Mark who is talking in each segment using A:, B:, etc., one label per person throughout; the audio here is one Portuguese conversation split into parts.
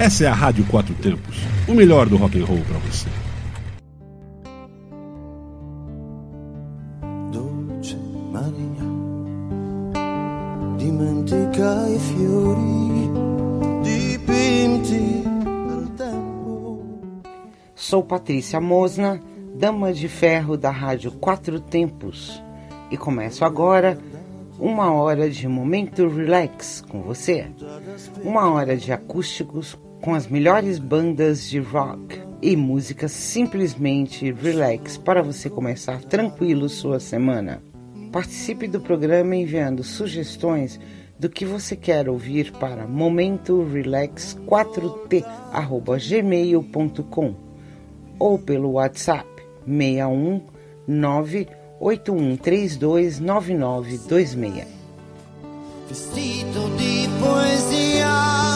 A: Essa é a Rádio Quatro Tempos, o melhor do rock and roll para você.
B: Dolce Maria, dimentica i fiori dipinti dal tempo.
C: Sou Patrícia Mosna, dama de ferro da Rádio Quatro Tempos, e começo agora uma hora de momento relax com você. Uma hora de acústicos com as melhores bandas de rock e música simplesmente relax para você começar tranquilo sua semana. Participe do programa enviando sugestões do que você quer ouvir para momentorelax4t@gmail.com ou pelo WhatsApp 619 81329926.
B: Vestito di poesia,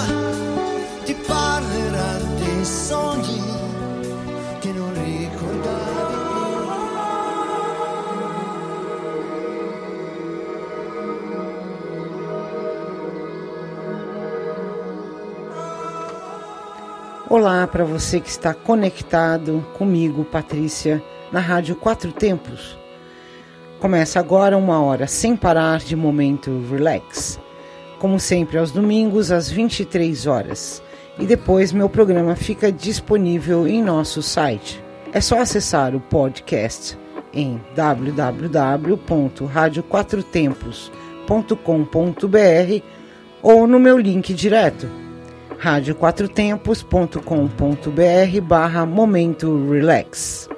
C: Olá para você que está conectado comigo, Patrícia, na Rádio Quatro Tempos. Começa agora uma hora sem parar de momento relax. Como sempre, aos domingos, às 23 horas. E depois meu programa fica disponível em nosso site. É só acessar o podcast em www.radioquatrotempos.com.br ou no meu link direto radioquatrotempos.com.br barra momento relax.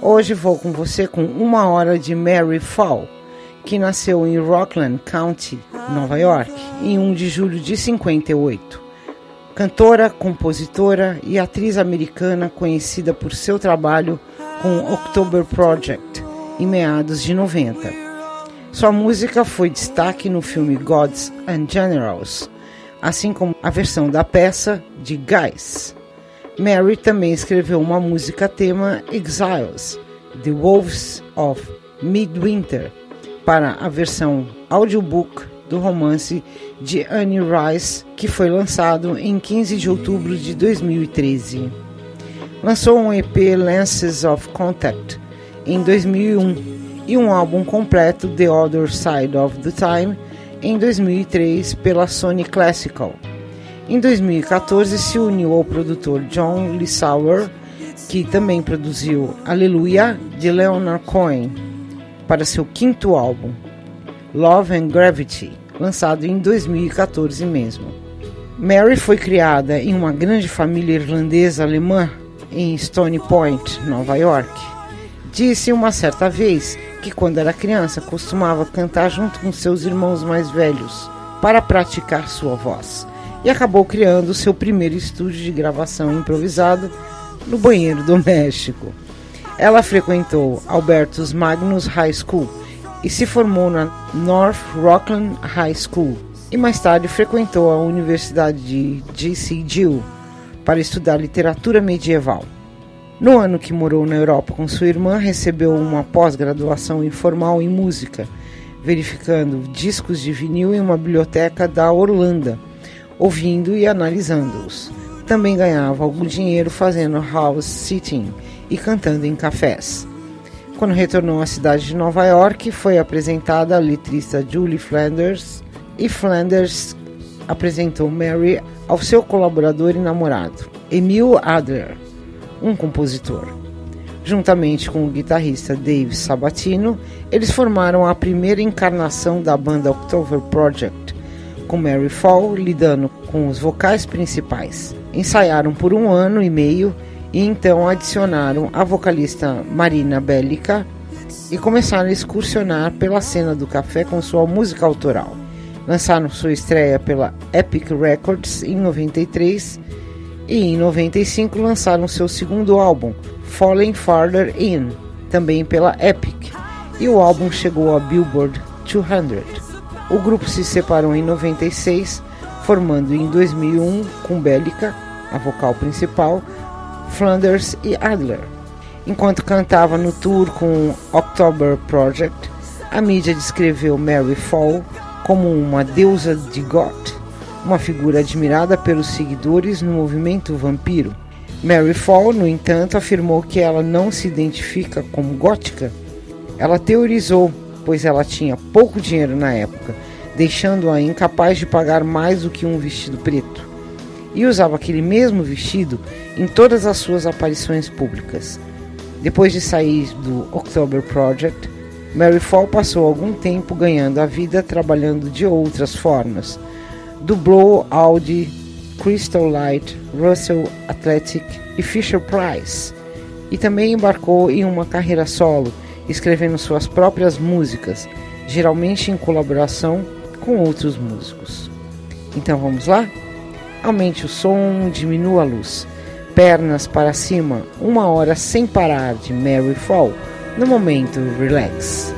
C: Hoje vou com você com uma hora de Mary Fall, que nasceu em Rockland County, Nova York, em 1 de julho de 58. Cantora, compositora e atriz americana conhecida por seu trabalho com October Project, em meados de 90. Sua música foi destaque no filme Gods and Generals, assim como a versão da peça de Guys. Mary também escreveu uma música tema Exiles, The Wolves of Midwinter, para a versão audiobook do romance de Anne Rice, que foi lançado em 15 de outubro de 2013. Lançou um EP Lances of Contact em 2001 e um álbum completo The Other Side of the Time em 2003 pela Sony Classical. Em 2014 se uniu ao produtor John Lissauer, que também produziu Aleluia de Leonard Cohen, para seu quinto álbum, Love and Gravity, lançado em 2014 mesmo. Mary foi criada em uma grande família irlandesa alemã em Stony Point, Nova York. Disse uma certa vez que quando era criança costumava cantar junto com seus irmãos mais velhos para praticar sua voz e acabou criando seu primeiro estúdio de gravação improvisado no banheiro doméstico. Ela frequentou Albertus Magnus High School e se formou na North Rockland High School e mais tarde frequentou a Universidade de J.C. Para estudar literatura medieval. No ano que morou na Europa com sua irmã, recebeu uma pós-graduação informal em música, verificando discos de vinil em uma biblioteca da Orlando, ouvindo e analisando-os. Também ganhava algum dinheiro fazendo house sitting e cantando em cafés. Quando retornou à cidade de Nova York, foi apresentada a letrista Julie Flanders e Flanders apresentou Mary ao seu colaborador e namorado, Emil Adler um compositor. Juntamente com o guitarrista Dave Sabatino, eles formaram a primeira encarnação da banda October Project, com Mary Fall lidando com os vocais principais. Ensaiaram por um ano e meio e então adicionaram a vocalista Marina Bellica e começaram a excursionar pela cena do café com sua música autoral. Lançaram sua estreia pela Epic Records em 93 e em 95 lançaram seu segundo álbum, Falling Farther In, também pela Epic, e o álbum chegou a Billboard 200. O grupo se separou em 96, formando em 2001 com Bellica, a vocal principal, Flanders e Adler. Enquanto cantava no tour com October Project, a mídia descreveu Mary Fall como uma deusa de goth
D: uma figura admirada pelos seguidores no movimento vampiro. Mary Fall, no entanto, afirmou que ela não se identifica como gótica. Ela teorizou, pois ela tinha pouco dinheiro na época, deixando-a incapaz de pagar mais do que um vestido preto. E usava aquele mesmo vestido em todas as suas aparições públicas. Depois de sair do October Project, Mary Fall passou algum tempo ganhando a vida trabalhando de outras formas. Dublou Audi, Crystal Light, Russell Athletic e Fisher Price. E também embarcou em uma carreira solo, escrevendo suas próprias músicas, geralmente em colaboração com outros músicos. Então vamos lá? Aumente o som, diminua a luz. Pernas para cima, uma hora sem parar de Mary Fall, no momento relax.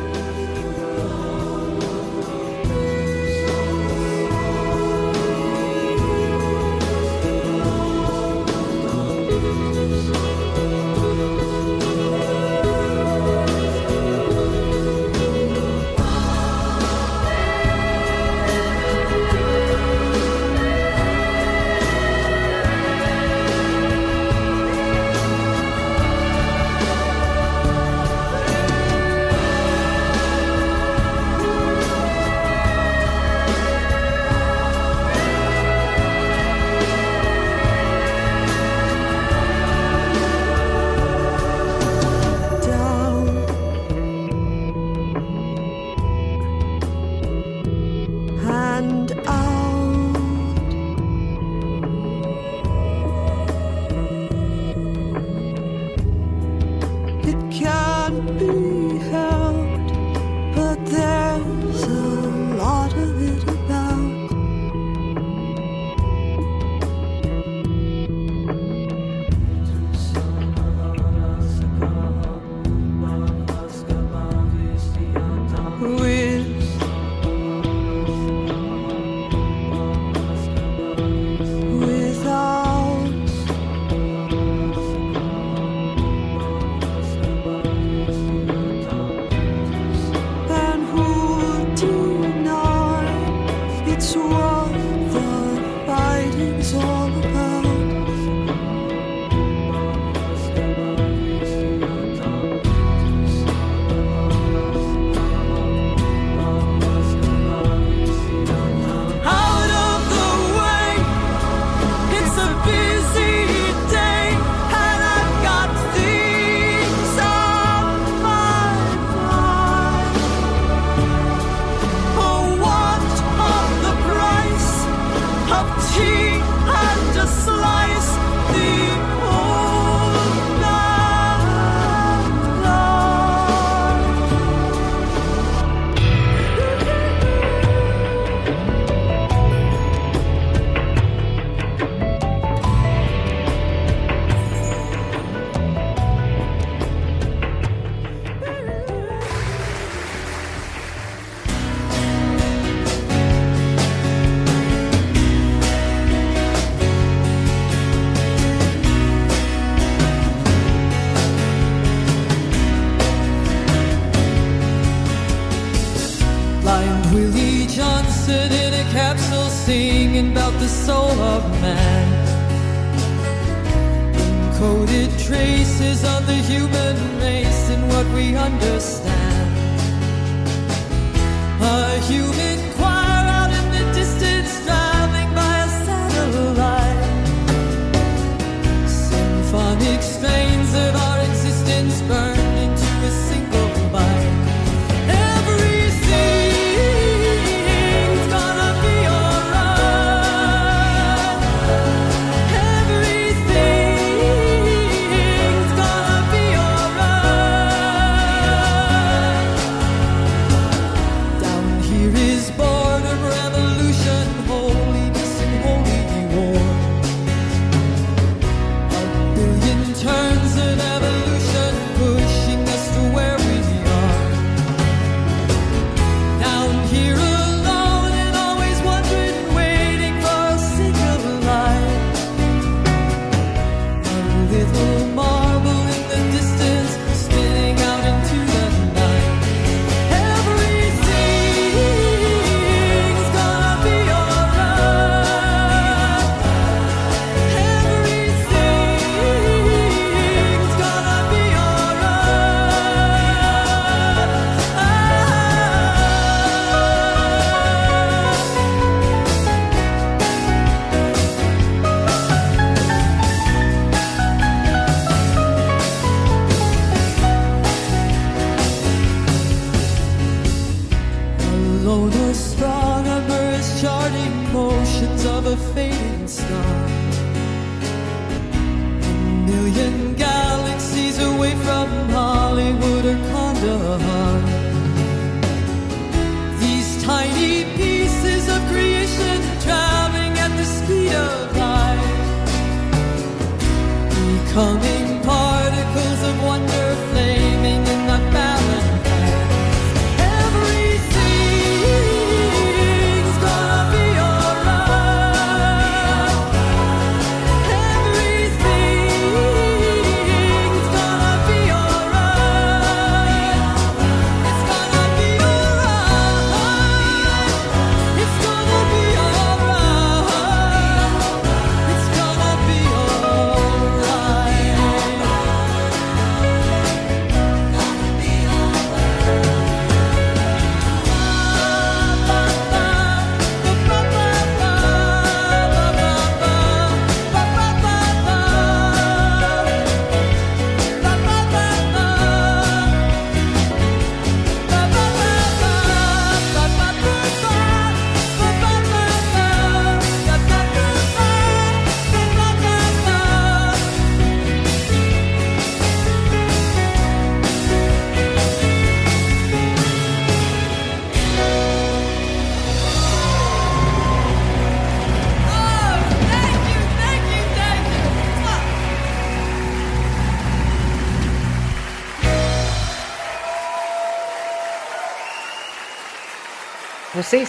D: Becoming particles of wonder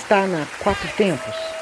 C: está na Quatro Tempos?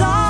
D: song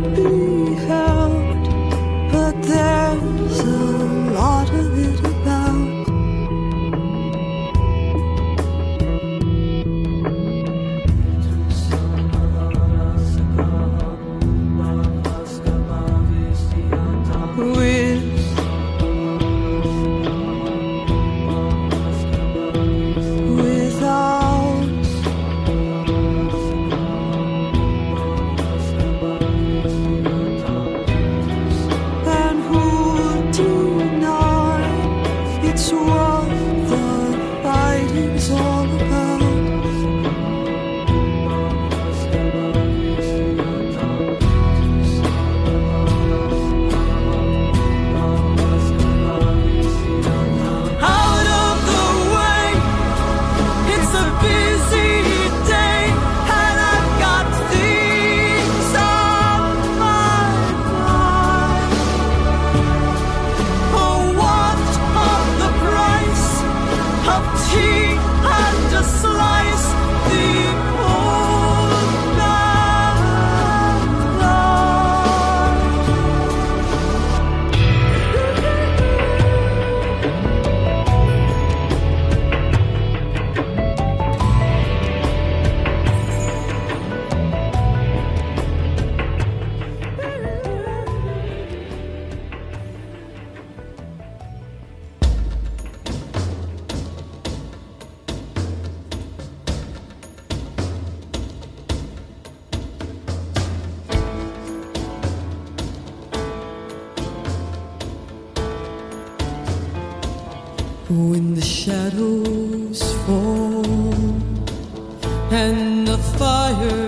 D: Be happy. When the shadows fall and the fires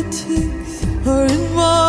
D: Lunatics are in my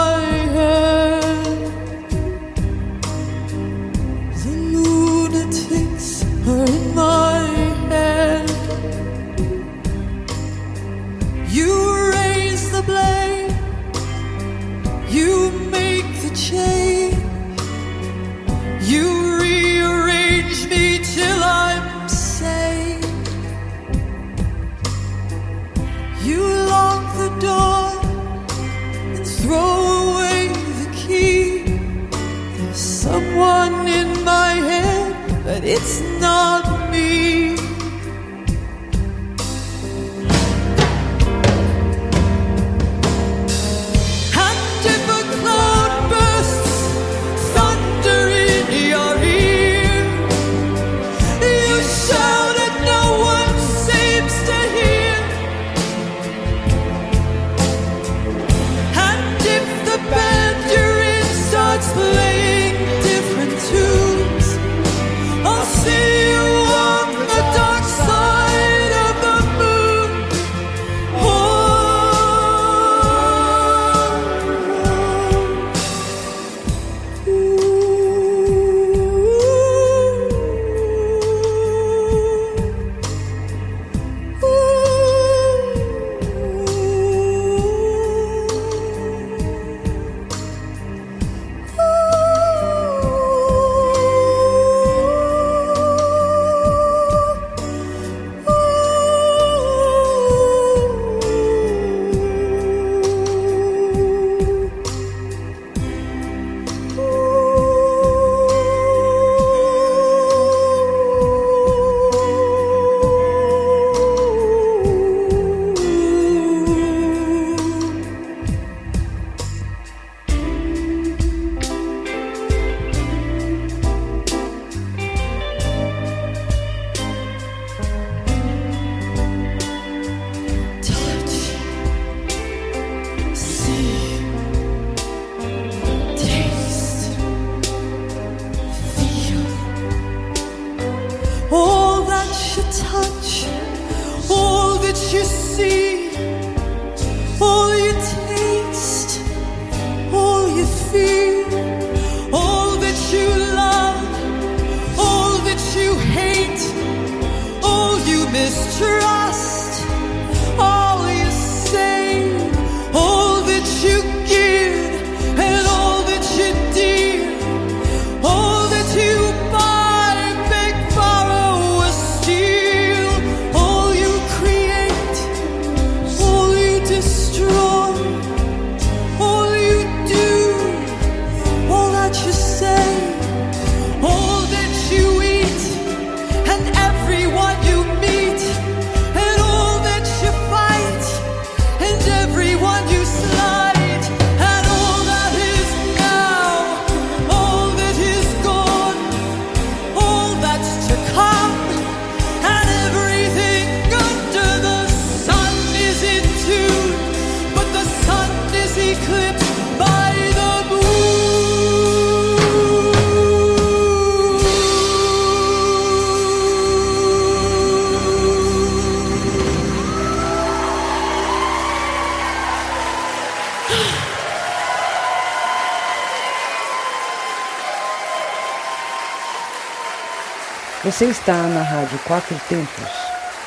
C: Você está na Rádio Quatro Tempos.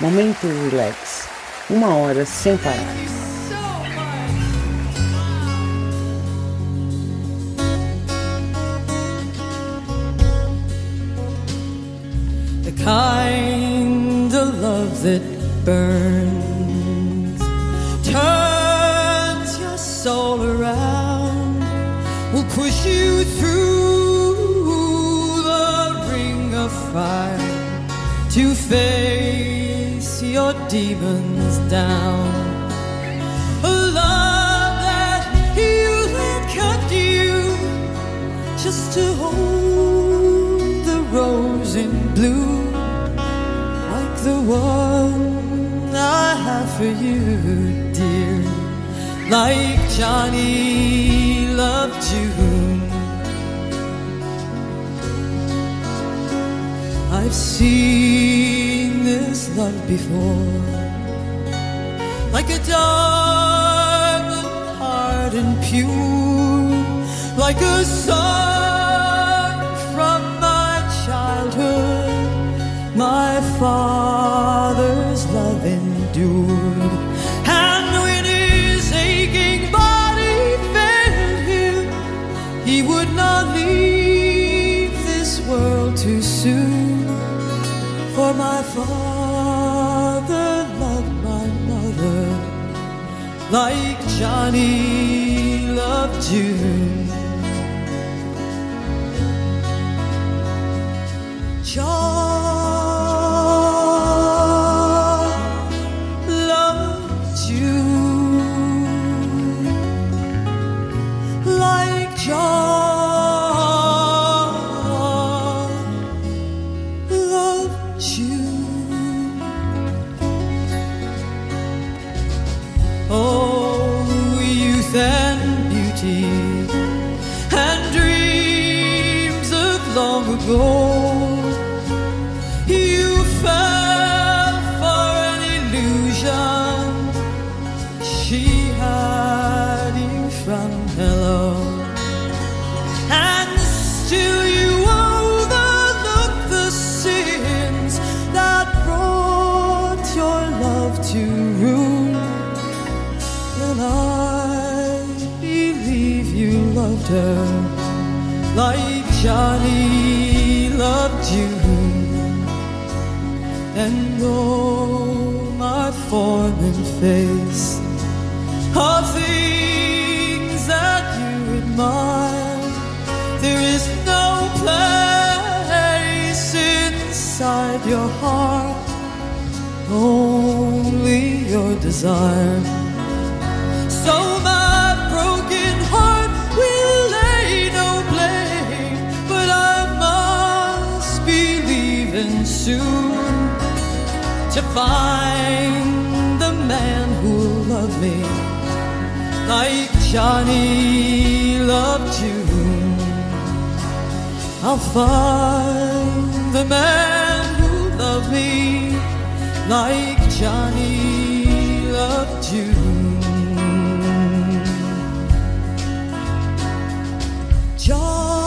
C: Momento Relax. Uma hora sem parar.
D: the kind of love that burns, turns your soul around, will push you through fire to face your demons down. A love that you let cut you just to hold the rose in blue like the one I have for you, dear. Like Johnny loved June. I've seen this love before. Like a diamond hard and pure, like a song from my childhood. My father's love endured, For my father loved my mother like Johnny loved June. John face are things that you admire. There is no place inside your heart, only your desire. Me like Johnny loved you. I'll find the man who'll love me like Johnny loved you. John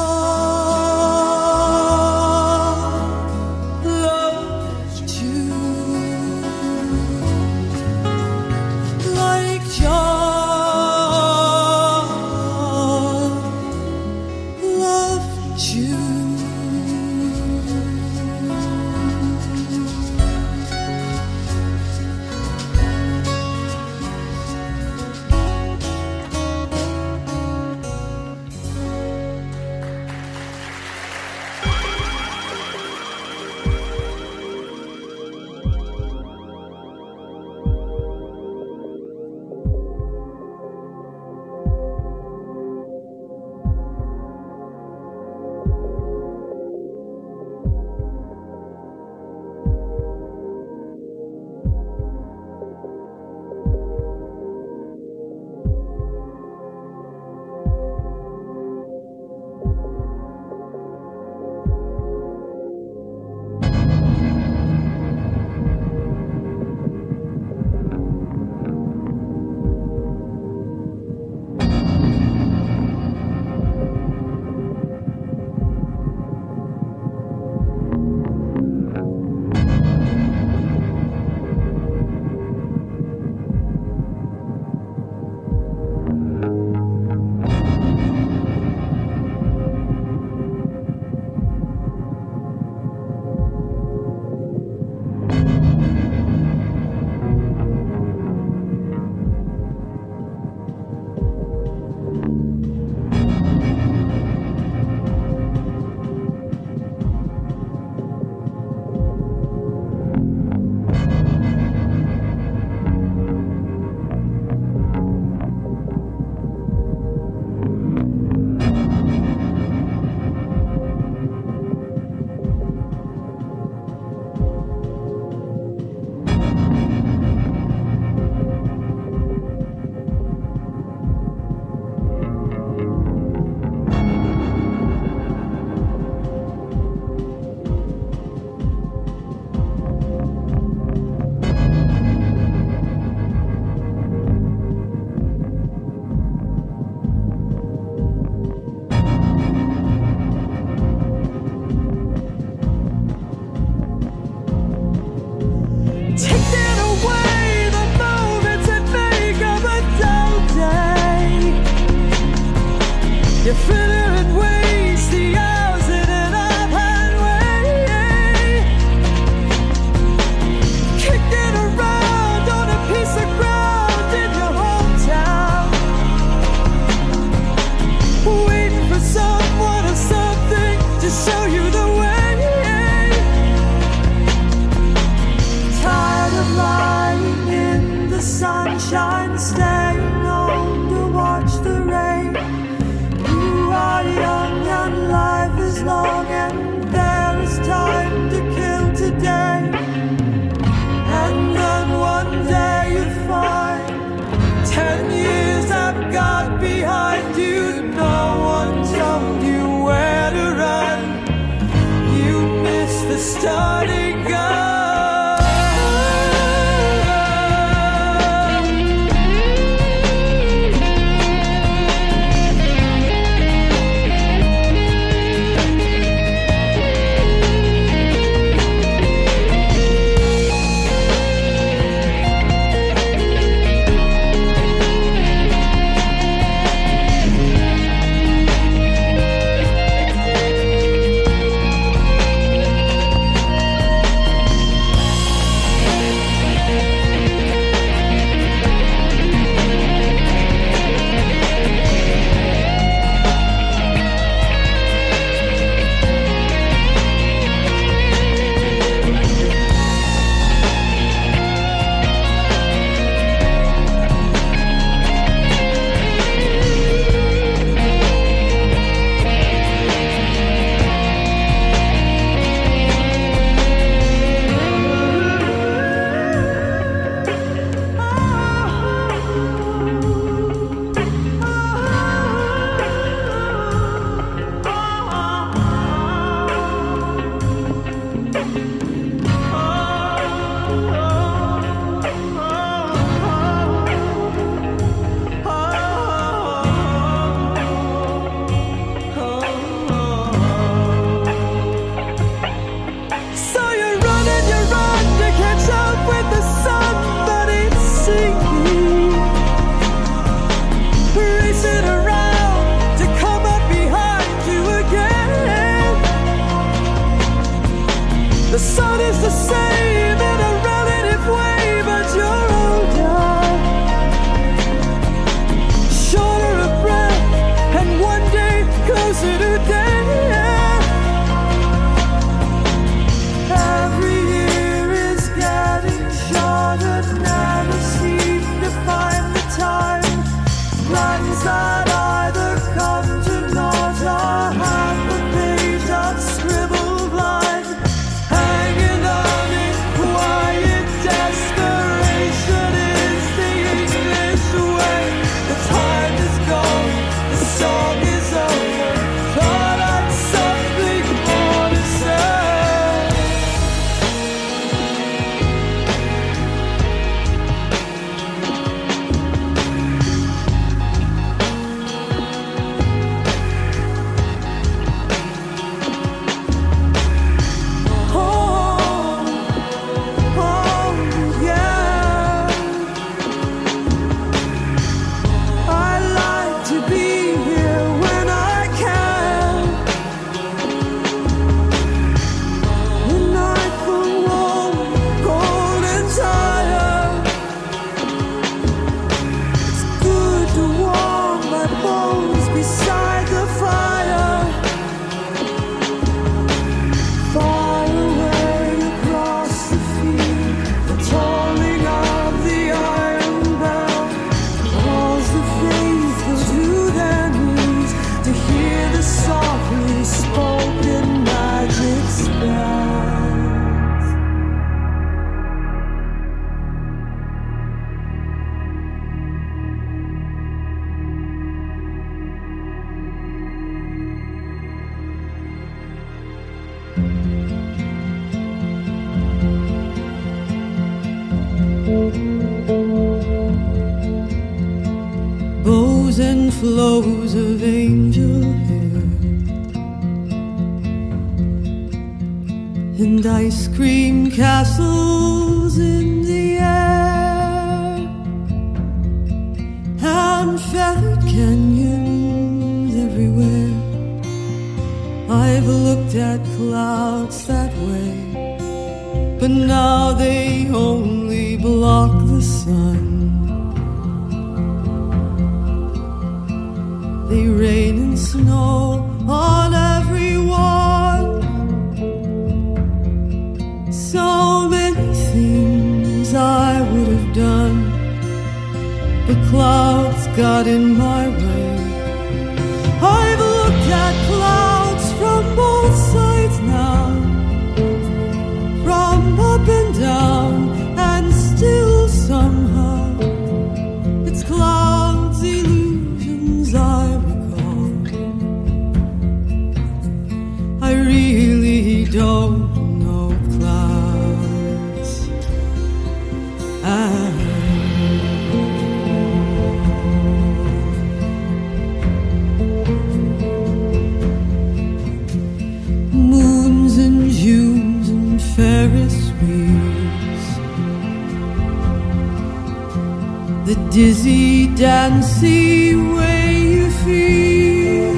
D: dizzy, dancy way you feel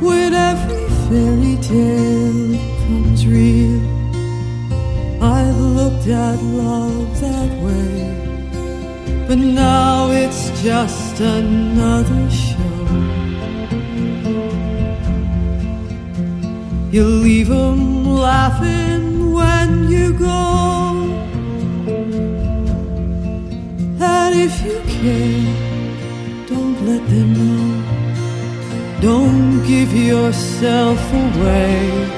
D: when every fairy tale comes real. I've looked at love that way, but now it's just another show. You leave 'em laughing when you go. Care, don't let them know. Don't give yourself away.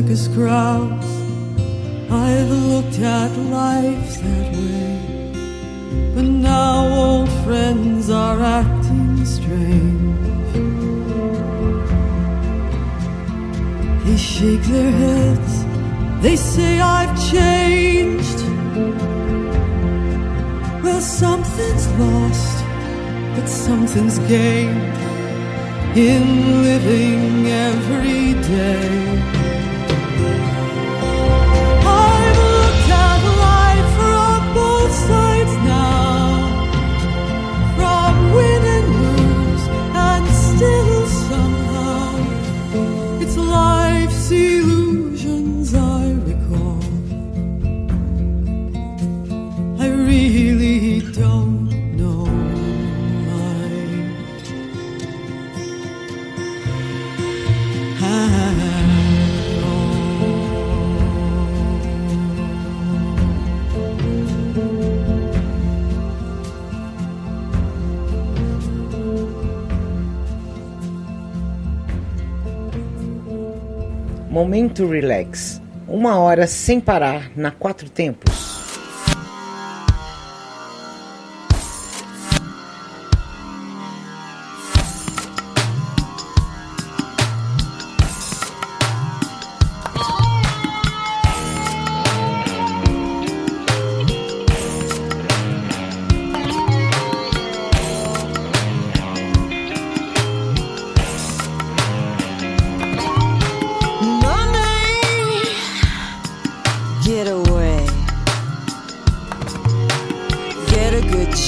D: Circus crowds. I've looked at life that way, but now old friends are acting strange. They shake their heads, they say I've changed. Well, something's lost, but something's gained in living every day.
C: Momento Relax. Uma hora sem parar na quatro tempos.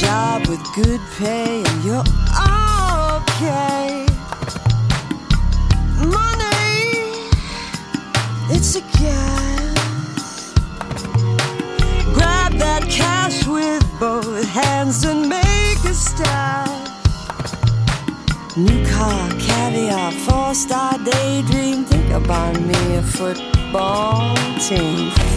B: Job with good pay, and you're okay. Money, it's a gas. Grab that cash with both hands and make a stash. New car, caviar, four star daydream. Think about me, a football team.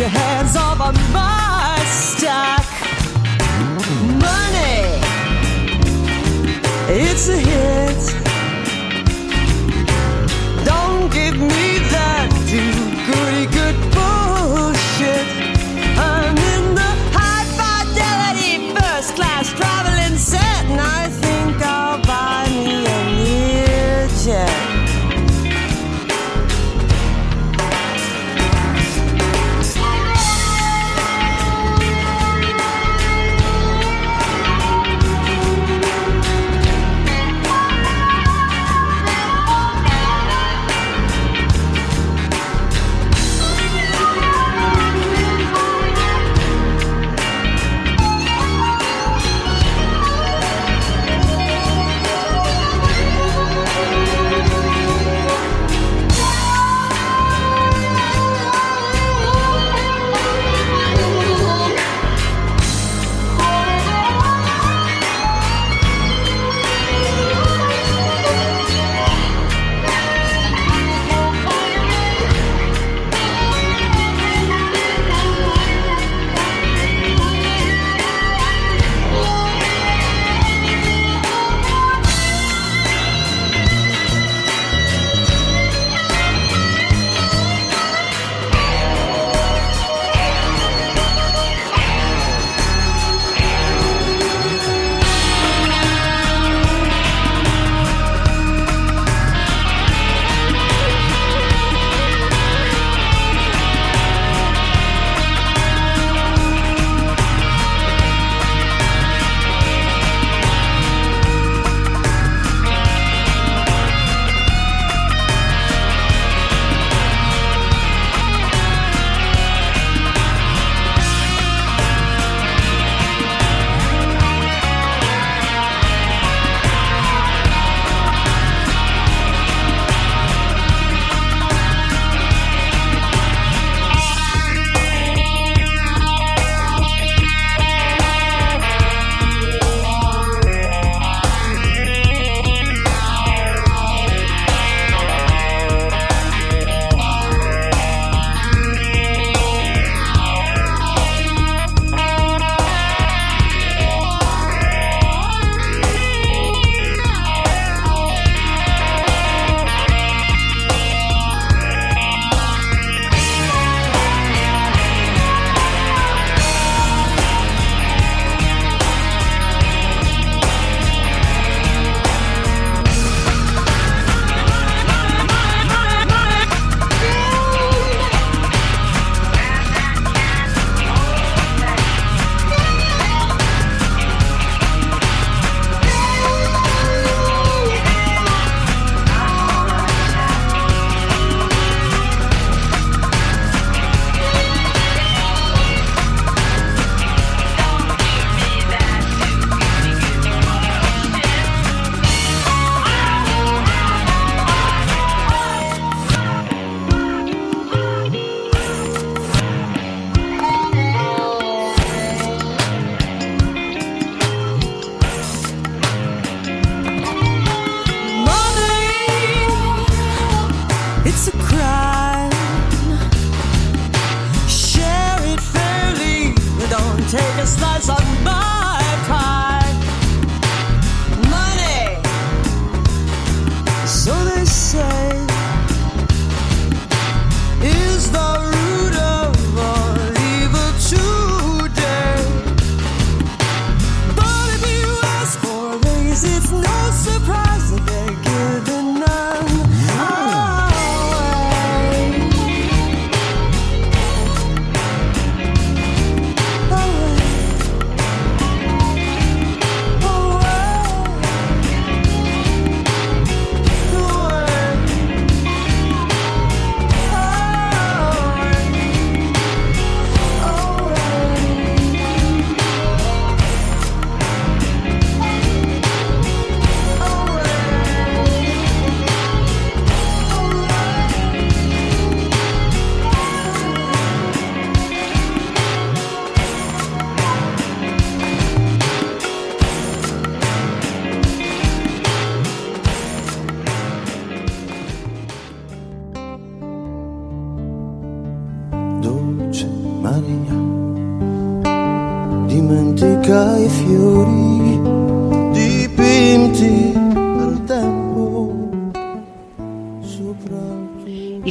B: your hands off of my stock. Money, it's a hit.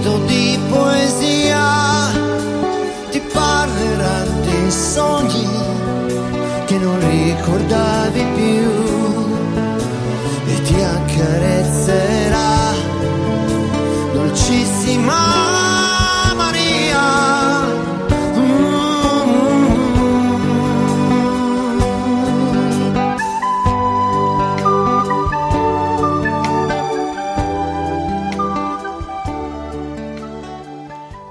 E: vestito di poesia ti parlerà dei sogni che non ricordavi più e ti accarezzerà dolcissima